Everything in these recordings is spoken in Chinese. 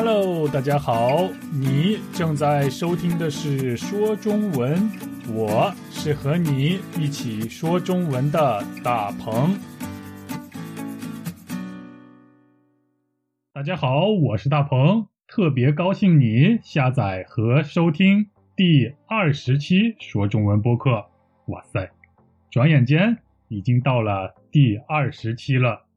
Hello，大家好，你正在收听的是说中文，我是和你一起说中文的大鹏。大家好，我是大鹏，特别高兴你下载和收听第二十期说中文播客。哇塞，转眼间已经到了第二十期了。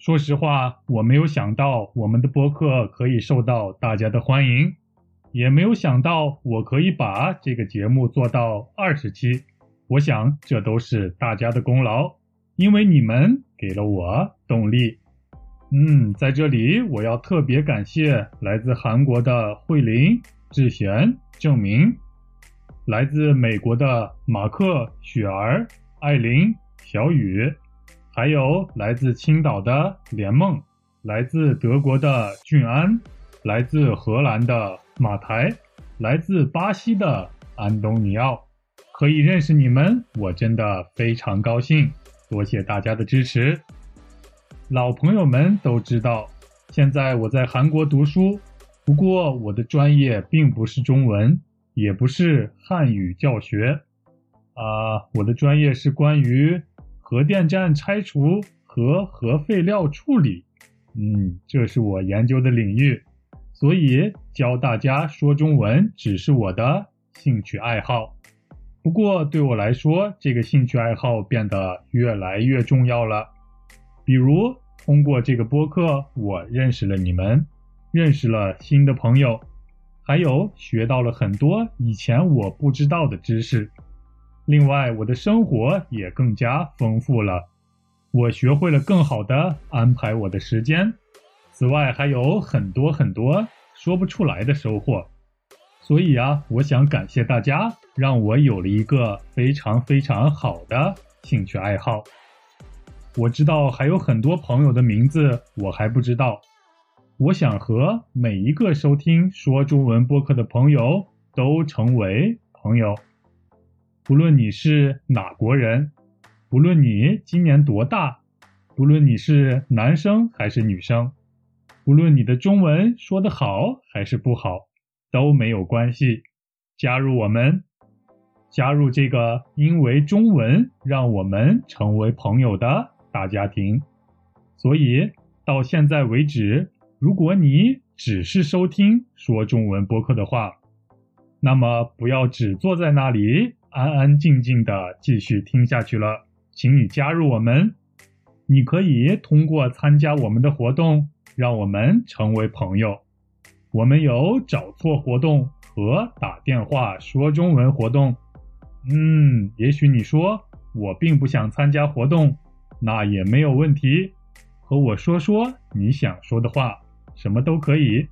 说实话，我没有想到我们的播客可以受到大家的欢迎，也没有想到我可以把这个节目做到二十期。我想这都是大家的功劳，因为你们给了我动力。嗯，在这里我要特别感谢来自韩国的慧琳、志贤、郑明，来自美国的马克、雪儿、艾琳、小雨。还有来自青岛的连梦，来自德国的俊安，来自荷兰的马台，来自巴西的安东尼奥，可以认识你们，我真的非常高兴，多谢大家的支持。老朋友们都知道，现在我在韩国读书，不过我的专业并不是中文，也不是汉语教学，啊，我的专业是关于。核电站拆除和核废料处理，嗯，这是我研究的领域，所以教大家说中文只是我的兴趣爱好。不过对我来说，这个兴趣爱好变得越来越重要了。比如通过这个播客，我认识了你们，认识了新的朋友，还有学到了很多以前我不知道的知识。另外，我的生活也更加丰富了，我学会了更好的安排我的时间。此外，还有很多很多说不出来的收获。所以啊，我想感谢大家，让我有了一个非常非常好的兴趣爱好。我知道还有很多朋友的名字我还不知道，我想和每一个收听说中文播客的朋友都成为朋友。不论你是哪国人，不论你今年多大，不论你是男生还是女生，不论你的中文说得好还是不好，都没有关系。加入我们，加入这个因为中文让我们成为朋友的大家庭。所以到现在为止，如果你只是收听说中文播客的话，那么不要只坐在那里。安安静静的继续听下去了，请你加入我们。你可以通过参加我们的活动，让我们成为朋友。我们有找错活动和打电话说中文活动。嗯，也许你说我并不想参加活动，那也没有问题，和我说说你想说的话，什么都可以，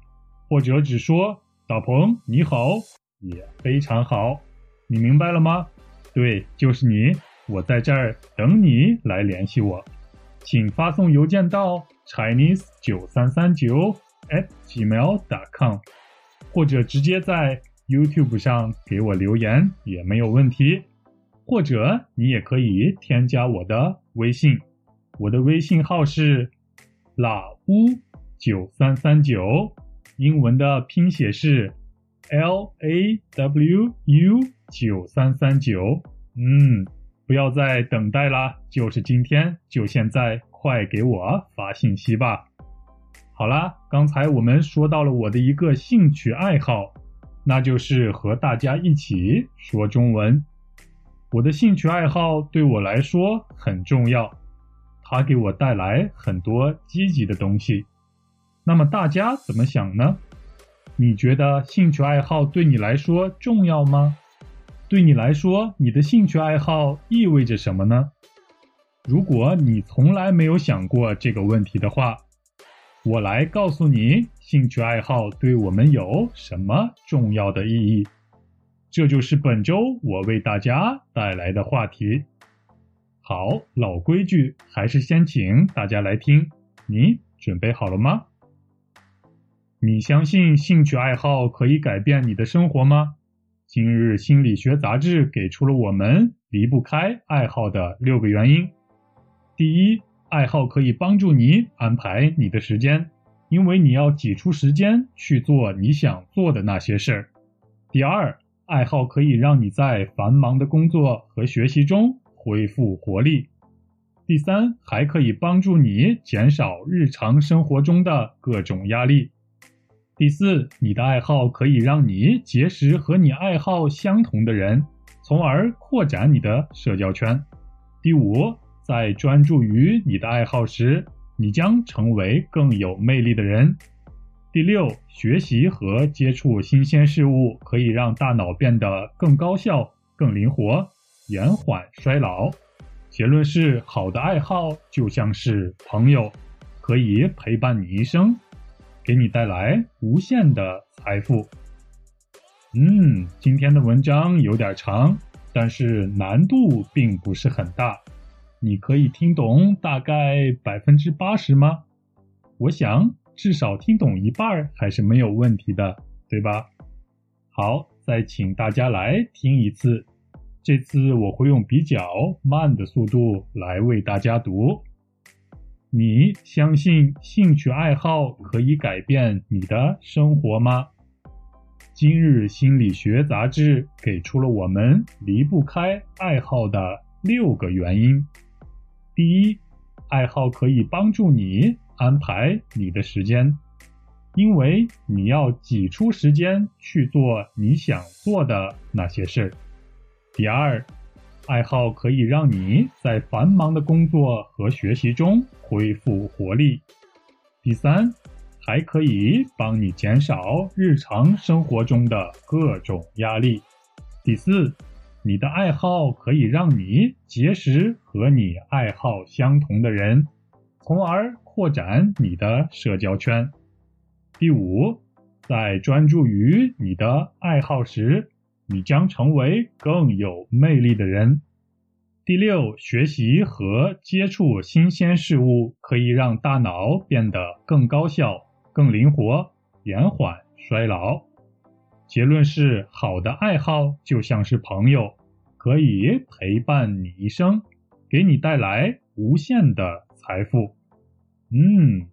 或者只说大鹏你好也非常好。你明白了吗？对，就是你，我在这儿等你来联系我，请发送邮件到 chinese 九三三九 at gmail.com，或者直接在 YouTube 上给我留言也没有问题，或者你也可以添加我的微信，我的微信号是老乌九三三九，英文的拼写是 L A W U。九三三九，嗯，不要再等待啦，就是今天，就现在，快给我发信息吧。好啦，刚才我们说到了我的一个兴趣爱好，那就是和大家一起说中文。我的兴趣爱好对我来说很重要，它给我带来很多积极的东西。那么大家怎么想呢？你觉得兴趣爱好对你来说重要吗？对你来说，你的兴趣爱好意味着什么呢？如果你从来没有想过这个问题的话，我来告诉你，兴趣爱好对我们有什么重要的意义。这就是本周我为大家带来的话题。好，老规矩，还是先请大家来听。你准备好了吗？你相信兴趣爱好可以改变你的生活吗？今日心理学杂志给出了我们离不开爱好的六个原因。第一，爱好可以帮助你安排你的时间。因为你要挤出时间去做你想做的那些事儿。第二，爱好可以让你在繁忙的工作和学习中恢复活力。第三，还可以帮助你减少日常生活中的各种压力。第四，你的爱好可以让你结识和你爱好相同的人，从而扩展你的社交圈。第五，在专注于你的爱好时，你将成为更有魅力的人。第六，学习和接触新鲜事物可以让大脑变得更高效、更灵活，延缓衰老。结论是，好的爱好就像是朋友，可以陪伴你一生，给你带来无限的财富。嗯，今天的文章有点长，但是难度并不是很大。你可以听懂大概百分之八十吗？我想至少听懂一半还是没有问题的，对吧？好，再请大家来听一次。这次我会用比较慢的速度来为大家读。你相信兴趣爱好可以改变你的生活吗？今日心理学杂志给出了我们离不开爱好的六个原因。第一，爱好可以帮助你安排你的时间，因为你要挤出时间去做你想做的那些事儿。第二，爱好可以让你在繁忙的工作和学习中恢复活力。第三，还可以帮你减少日常生活中的各种压力。第四，你的爱好可以让你结识和你爱好相同的人，从而扩展你的社交圈。第五，在专注于你的爱好时。你将成为更有魅力的人。第六，学习和接触新鲜事物可以让大脑变得更高效、更灵活，延缓衰老。结论是，好的爱好就像是朋友，可以陪伴你一生，给你带来无限的财富。嗯，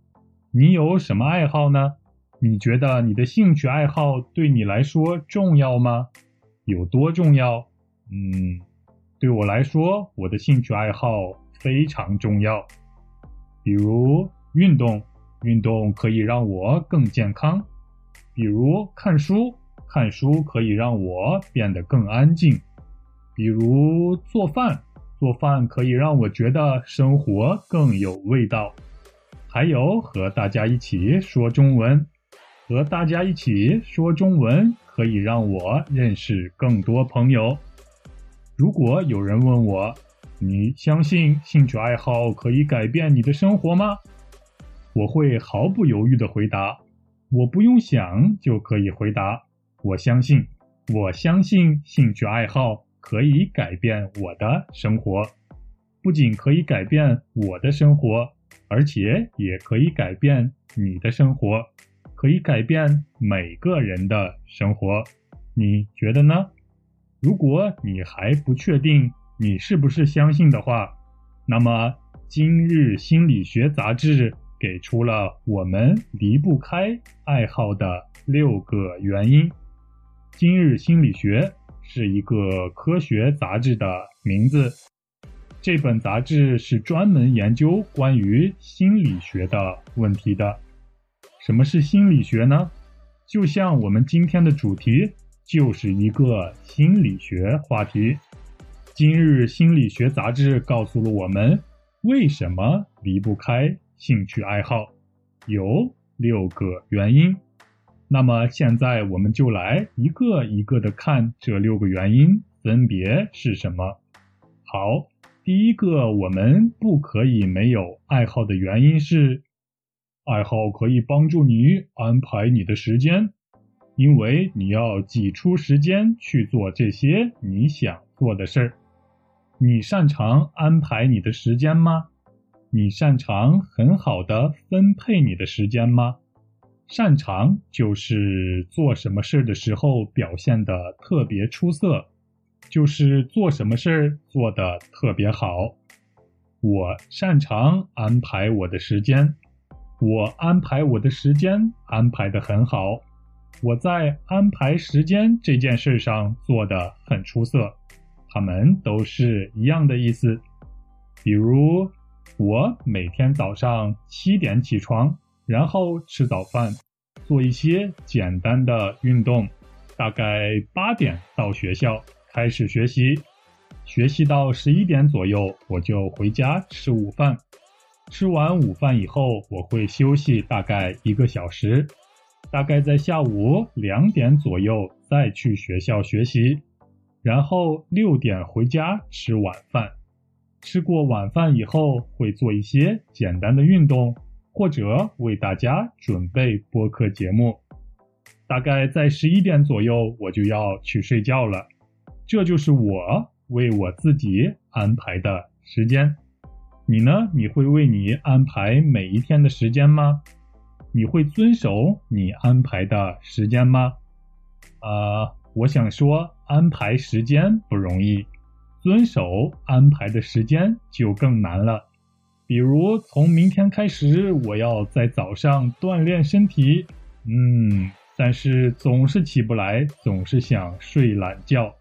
你有什么爱好呢？你觉得你的兴趣爱好对你来说重要吗？有多重要？嗯，对我来说，我的兴趣爱好非常重要。比如运动，运动可以让我更健康；比如看书，看书可以让我变得更安静；比如做饭，做饭可以让我觉得生活更有味道；还有和大家一起说中文，和大家一起说中文。可以让我认识更多朋友。如果有人问我，你相信兴趣爱好可以改变你的生活吗？我会毫不犹豫的回答，我不用想就可以回答，我相信，我相信兴趣爱好可以改变我的生活，不仅可以改变我的生活，而且也可以改变你的生活。可以改变每个人的生活，你觉得呢？如果你还不确定你是不是相信的话，那么《今日心理学杂志》给出了我们离不开爱好的六个原因。《今日心理学》是一个科学杂志的名字，这本杂志是专门研究关于心理学的问题的。什么是心理学呢？就像我们今天的主题就是一个心理学话题。今日心理学杂志告诉了我们为什么离不开兴趣爱好，有六个原因。那么现在我们就来一个一个的看这六个原因分别是什么。好，第一个我们不可以没有爱好的原因是。爱好可以帮助你安排你的时间，因为你要挤出时间去做这些你想做的事儿。你擅长安排你的时间吗？你擅长很好的分配你的时间吗？擅长就是做什么事儿的时候表现的特别出色，就是做什么事儿做的特别好。我擅长安排我的时间。我安排我的时间安排的很好，我在安排时间这件事上做的很出色。他们都是一样的意思。比如，我每天早上七点起床，然后吃早饭，做一些简单的运动，大概八点到学校开始学习，学习到十一点左右，我就回家吃午饭。吃完午饭以后，我会休息大概一个小时，大概在下午两点左右再去学校学习，然后六点回家吃晚饭。吃过晚饭以后，会做一些简单的运动，或者为大家准备播客节目。大概在十一点左右，我就要去睡觉了。这就是我为我自己安排的时间。你呢？你会为你安排每一天的时间吗？你会遵守你安排的时间吗？啊，我想说，安排时间不容易，遵守安排的时间就更难了。比如，从明天开始，我要在早上锻炼身体，嗯，但是总是起不来，总是想睡懒觉。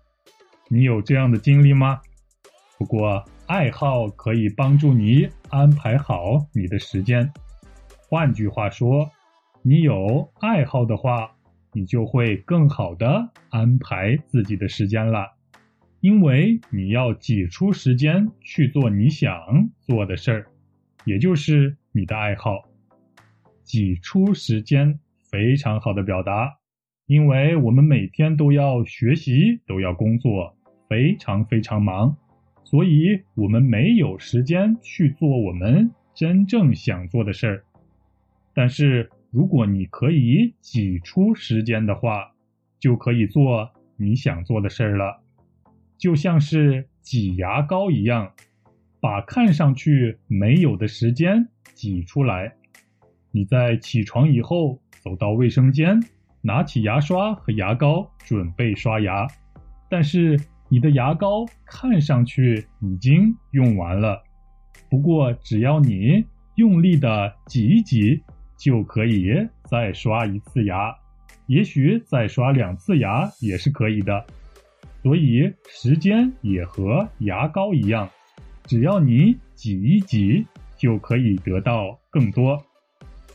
你有这样的经历吗？不过。爱好可以帮助你安排好你的时间。换句话说，你有爱好的话，你就会更好的安排自己的时间了。因为你要挤出时间去做你想做的事儿，也就是你的爱好。挤出时间，非常好的表达。因为我们每天都要学习，都要工作，非常非常忙。所以，我们没有时间去做我们真正想做的事儿。但是，如果你可以挤出时间的话，就可以做你想做的事儿了。就像是挤牙膏一样，把看上去没有的时间挤出来。你在起床以后，走到卫生间，拿起牙刷和牙膏，准备刷牙。但是，你的牙膏看上去已经用完了，不过只要你用力的挤一挤，就可以再刷一次牙，也许再刷两次牙也是可以的。所以时间也和牙膏一样，只要你挤一挤，就可以得到更多。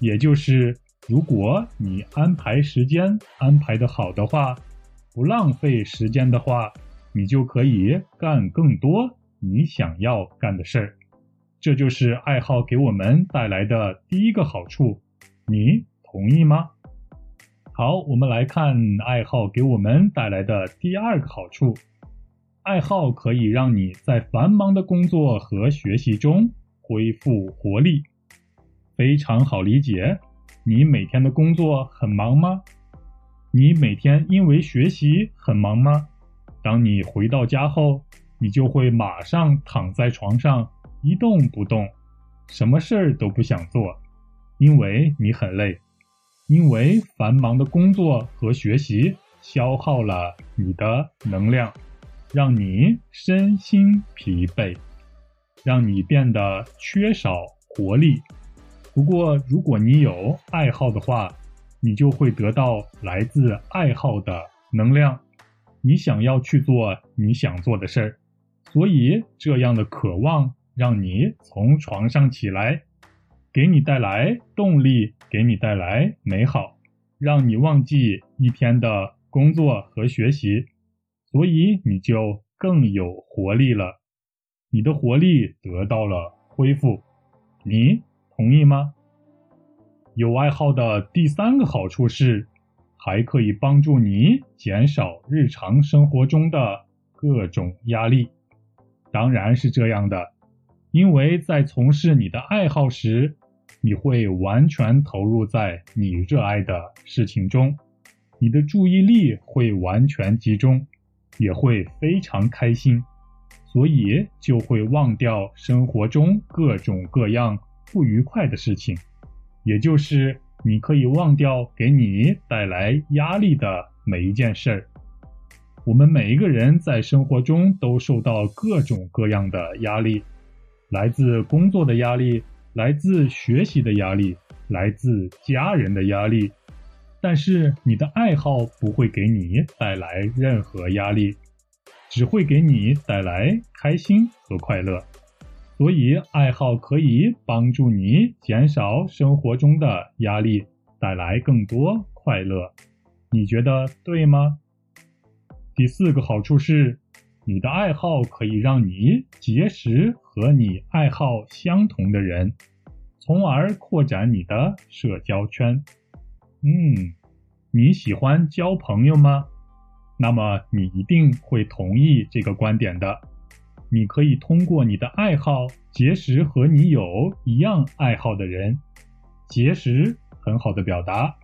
也就是，如果你安排时间安排的好的话，不浪费时间的话。你就可以干更多你想要干的事儿，这就是爱好给我们带来的第一个好处。你同意吗？好，我们来看爱好给我们带来的第二个好处。爱好可以让你在繁忙的工作和学习中恢复活力。非常好理解。你每天的工作很忙吗？你每天因为学习很忙吗？当你回到家后，你就会马上躺在床上一动不动，什么事儿都不想做，因为你很累，因为繁忙的工作和学习消耗了你的能量，让你身心疲惫，让你变得缺少活力。不过，如果你有爱好的话，你就会得到来自爱好的能量。你想要去做你想做的事儿，所以这样的渴望让你从床上起来，给你带来动力，给你带来美好，让你忘记一天的工作和学习，所以你就更有活力了，你的活力得到了恢复，你同意吗？有爱好的第三个好处是。还可以帮助你减少日常生活中的各种压力，当然是这样的，因为在从事你的爱好时，你会完全投入在你热爱的事情中，你的注意力会完全集中，也会非常开心，所以就会忘掉生活中各种各样不愉快的事情，也就是。你可以忘掉给你带来压力的每一件事儿。我们每一个人在生活中都受到各种各样的压力，来自工作的压力，来自学习的压力，来自家人的压力，但是你的爱好不会给你带来任何压力，只会给你带来开心和快乐。所以，爱好可以帮助你减少生活中的压力，带来更多快乐。你觉得对吗？第四个好处是。你的爱好可以让你结识和你爱好相同的人，从而扩展你的社交圈。嗯，你喜欢交朋友吗？那么你一定会同意这个观点的。你可以通过你的爱好结识和你有一样爱好的人。结识很好的表达，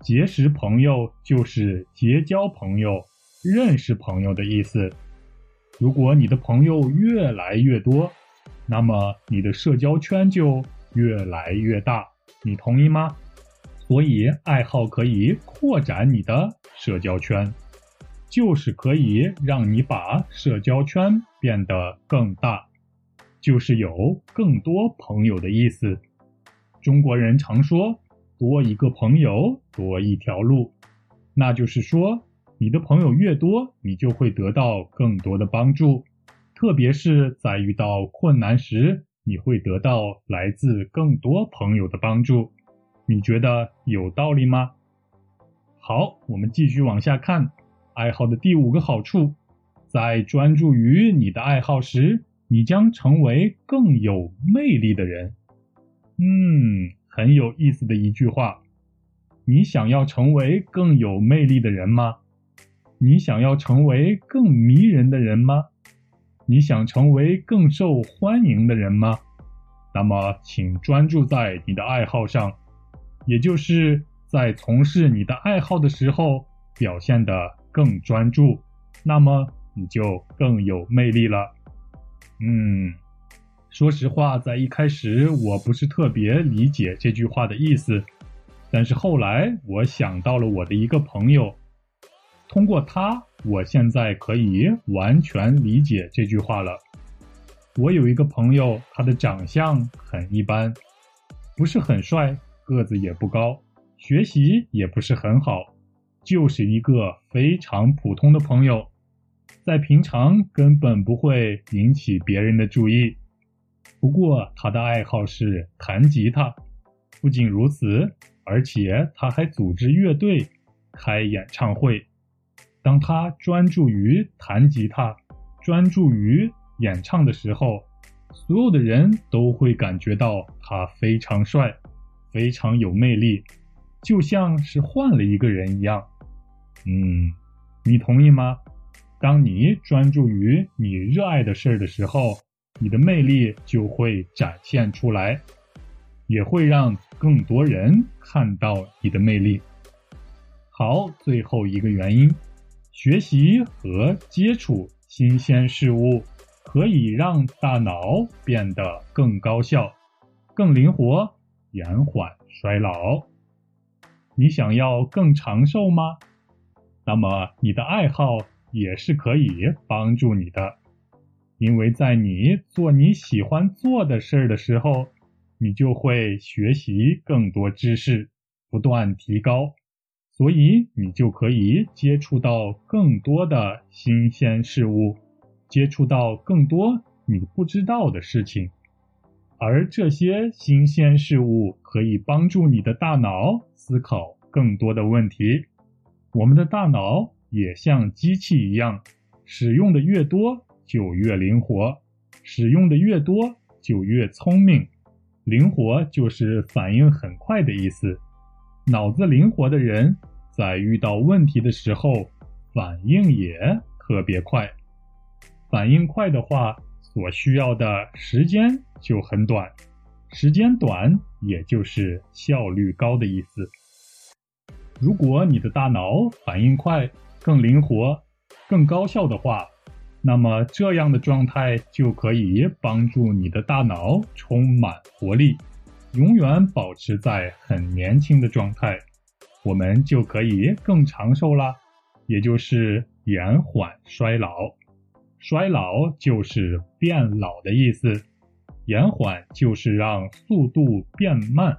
结识朋友就是结交朋友、认识朋友的意思。如果你的朋友越来越多，那么你的社交圈就越来越大。你同意吗？所以，爱好可以扩展你的社交圈，就是可以让你把社交圈变得更大，就是有更多朋友的意思。中国人常说“多一个朋友多一条路”，那就是说。你的朋友越多，你就会得到更多的帮助，特别是在遇到困难时，你会得到来自更多朋友的帮助。你觉得有道理吗？好，我们继续往下看。爱好的第五个好处，在专注于你的爱好时，你将成为更有魅力的人。嗯，很有意思的一句话。你想要成为更有魅力的人吗？你想要成为更迷人的人吗？你想成为更受欢迎的人吗？那么，请专注在你的爱好上，也就是在从事你的爱好的时候表现得更专注，那么你就更有魅力了。嗯，说实话，在一开始我不是特别理解这句话的意思，但是后来我想到了我的一个朋友。通过他，我现在可以完全理解这句话了。我有一个朋友，他的长相很一般，不是很帅，个子也不高，学习也不是很好，就是一个非常普通的朋友，在平常根本不会引起别人的注意。不过他的爱好是弹吉他，不仅如此，而且他还组织乐队，开演唱会。当他专注于弹吉他、专注于演唱的时候，所有的人都会感觉到他非常帅、非常有魅力，就像是换了一个人一样。嗯，你同意吗？当你专注于你热爱的事儿的时候，你的魅力就会展现出来，也会让更多人看到你的魅力。好，最后一个原因。学习和接触新鲜事物可以让大脑变得更高效、更灵活，延缓衰老。你想要更长寿吗？那么你的爱好也是可以帮助你的，因为在你做你喜欢做的事儿的时候，你就会学习更多知识，不断提高。所以你就可以接触到更多的新鲜事物，接触到更多你不知道的事情，而这些新鲜事物可以帮助你的大脑思考更多的问题。我们的大脑也像机器一样，使用的越多就越灵活，使用的越多就越聪明。灵活就是反应很快的意思。脑子灵活的人，在遇到问题的时候，反应也特别快。反应快的话，所需要的时间就很短。时间短，也就是效率高的意思。如果你的大脑反应快、更灵活、更高效的话，那么这样的状态就可以帮助你的大脑充满活力。永远保持在很年轻的状态，我们就可以更长寿啦，也就是延缓衰老。衰老就是变老的意思，延缓就是让速度变慢。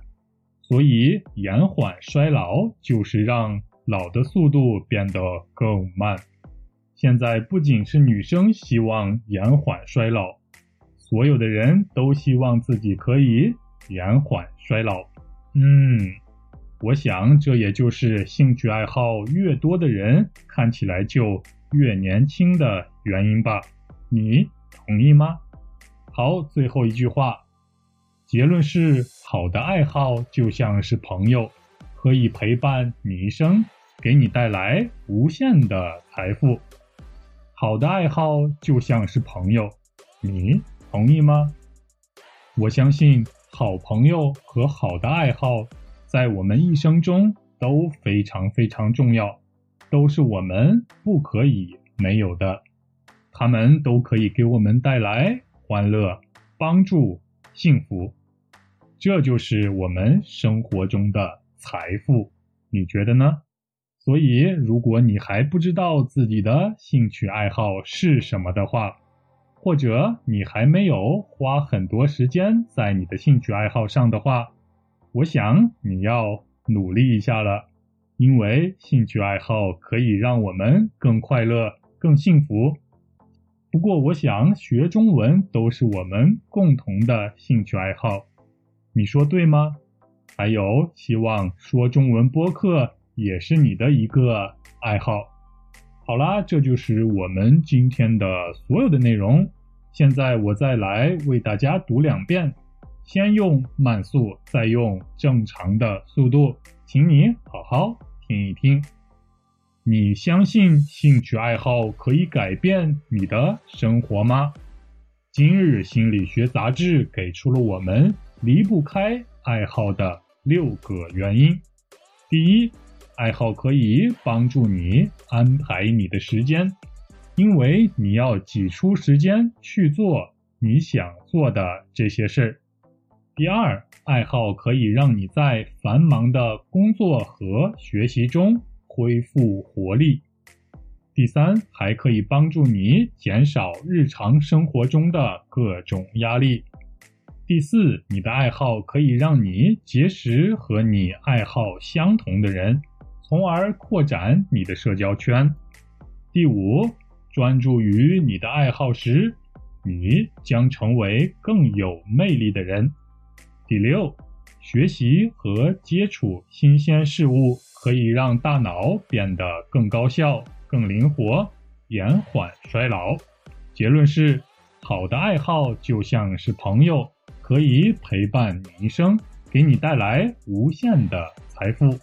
所以延缓衰老就是让老的速度变得更慢。现在不仅是女生希望延缓衰老，所有的人都希望自己可以延缓衰老。嗯，我想这也就是兴趣爱好越多的人看起来就越年轻的原因吧？你同意吗？好，最后一句话，结论是：好的爱好就像是朋友，可以陪伴你一生，给你带来无限的财富。好的爱好就像是朋友，你同意吗？我相信好朋友和好的爱好在我们一生中都非常非常重要，都是我们不可以没有的。他们都可以给我们带来欢乐、帮助、幸福，这就是我们生活中的财富。你觉得呢？所以，如果你还不知道自己的兴趣爱好是什么的话，或者你还没有花很多时间在你的兴趣爱好上的话，我想你要努力一下了，因为兴趣爱好可以让我们更快乐、更幸福。不过，我想学中文都是我们共同的兴趣爱好，你说对吗？还有，希望说中文播客。也是你的一个爱好。好啦，这就是我们今天的所有的内容。现在我再来为大家读两遍，先用慢速，再用正常的速度，请你好好听一听。你相信兴趣爱好可以改变你的生活吗？今日心理学杂志给出了我们离不开爱好的六个原因。第一。爱好可以帮助你安排你的时间，因为你要挤出时间去做你想做的这些事儿。第二，爱好可以让你在繁忙的工作和学习中恢复活力。第三，还可以帮助你减少日常生活中的各种压力。第四，你的爱好可以让你结识和你爱好相同的人。从而扩展你的社交圈。第五，专注于你的爱好时，你将成为更有魅力的人。第六，学习和接触新鲜事物可以让大脑变得更高效、更灵活，延缓衰老。结论是，好的爱好就像是朋友，可以陪伴你一生，给你带来无限的财富。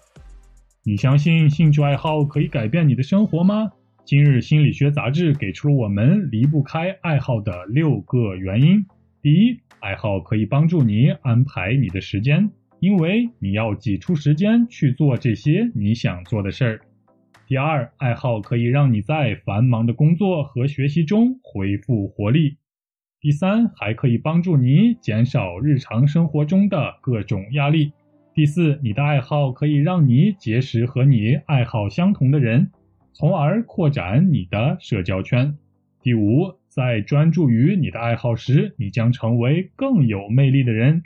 你相信兴趣爱好可以改变你的生活吗？今日心理学杂志给出了我们离不开爱好的六个原因。第一，爱好可以帮助你安排你的时间，因为你要挤出时间去做这些你想做的事儿。第二，爱好可以让你在繁忙的工作和学习中恢复活力。第三，还可以帮助你减少日常生活中的各种压力。第四，你的爱好可以让你结识和你爱好相同的人，从而扩展你的社交圈。第五，在专注于你的爱好时，你将成为更有魅力的人。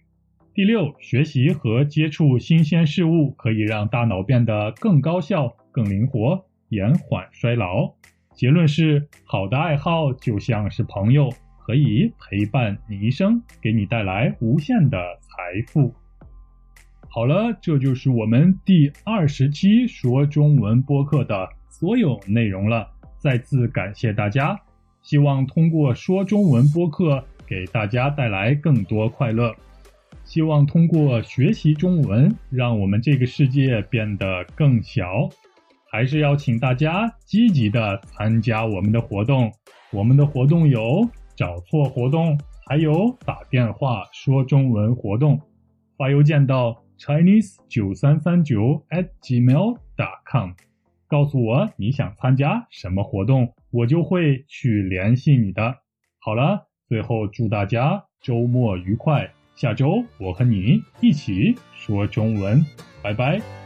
第六，学习和接触新鲜事物可以让大脑变得更高效、更灵活，延缓衰老。结论是，好的爱好就像是朋友，可以陪伴你一生，给你带来无限的财富。好了，这就是我们第二十期说中文播客的所有内容了。再次感谢大家，希望通过说中文播客给大家带来更多快乐。希望通过学习中文，让我们这个世界变得更小。还是要请大家积极的参加我们的活动。我们的活动有找错活动，还有打电话说中文活动。发邮件到。Chinese 九三三九 at gmail dot com，告诉我你想参加什么活动，我就会去联系你的。好了，最后祝大家周末愉快，下周我和你一起说中文，拜拜。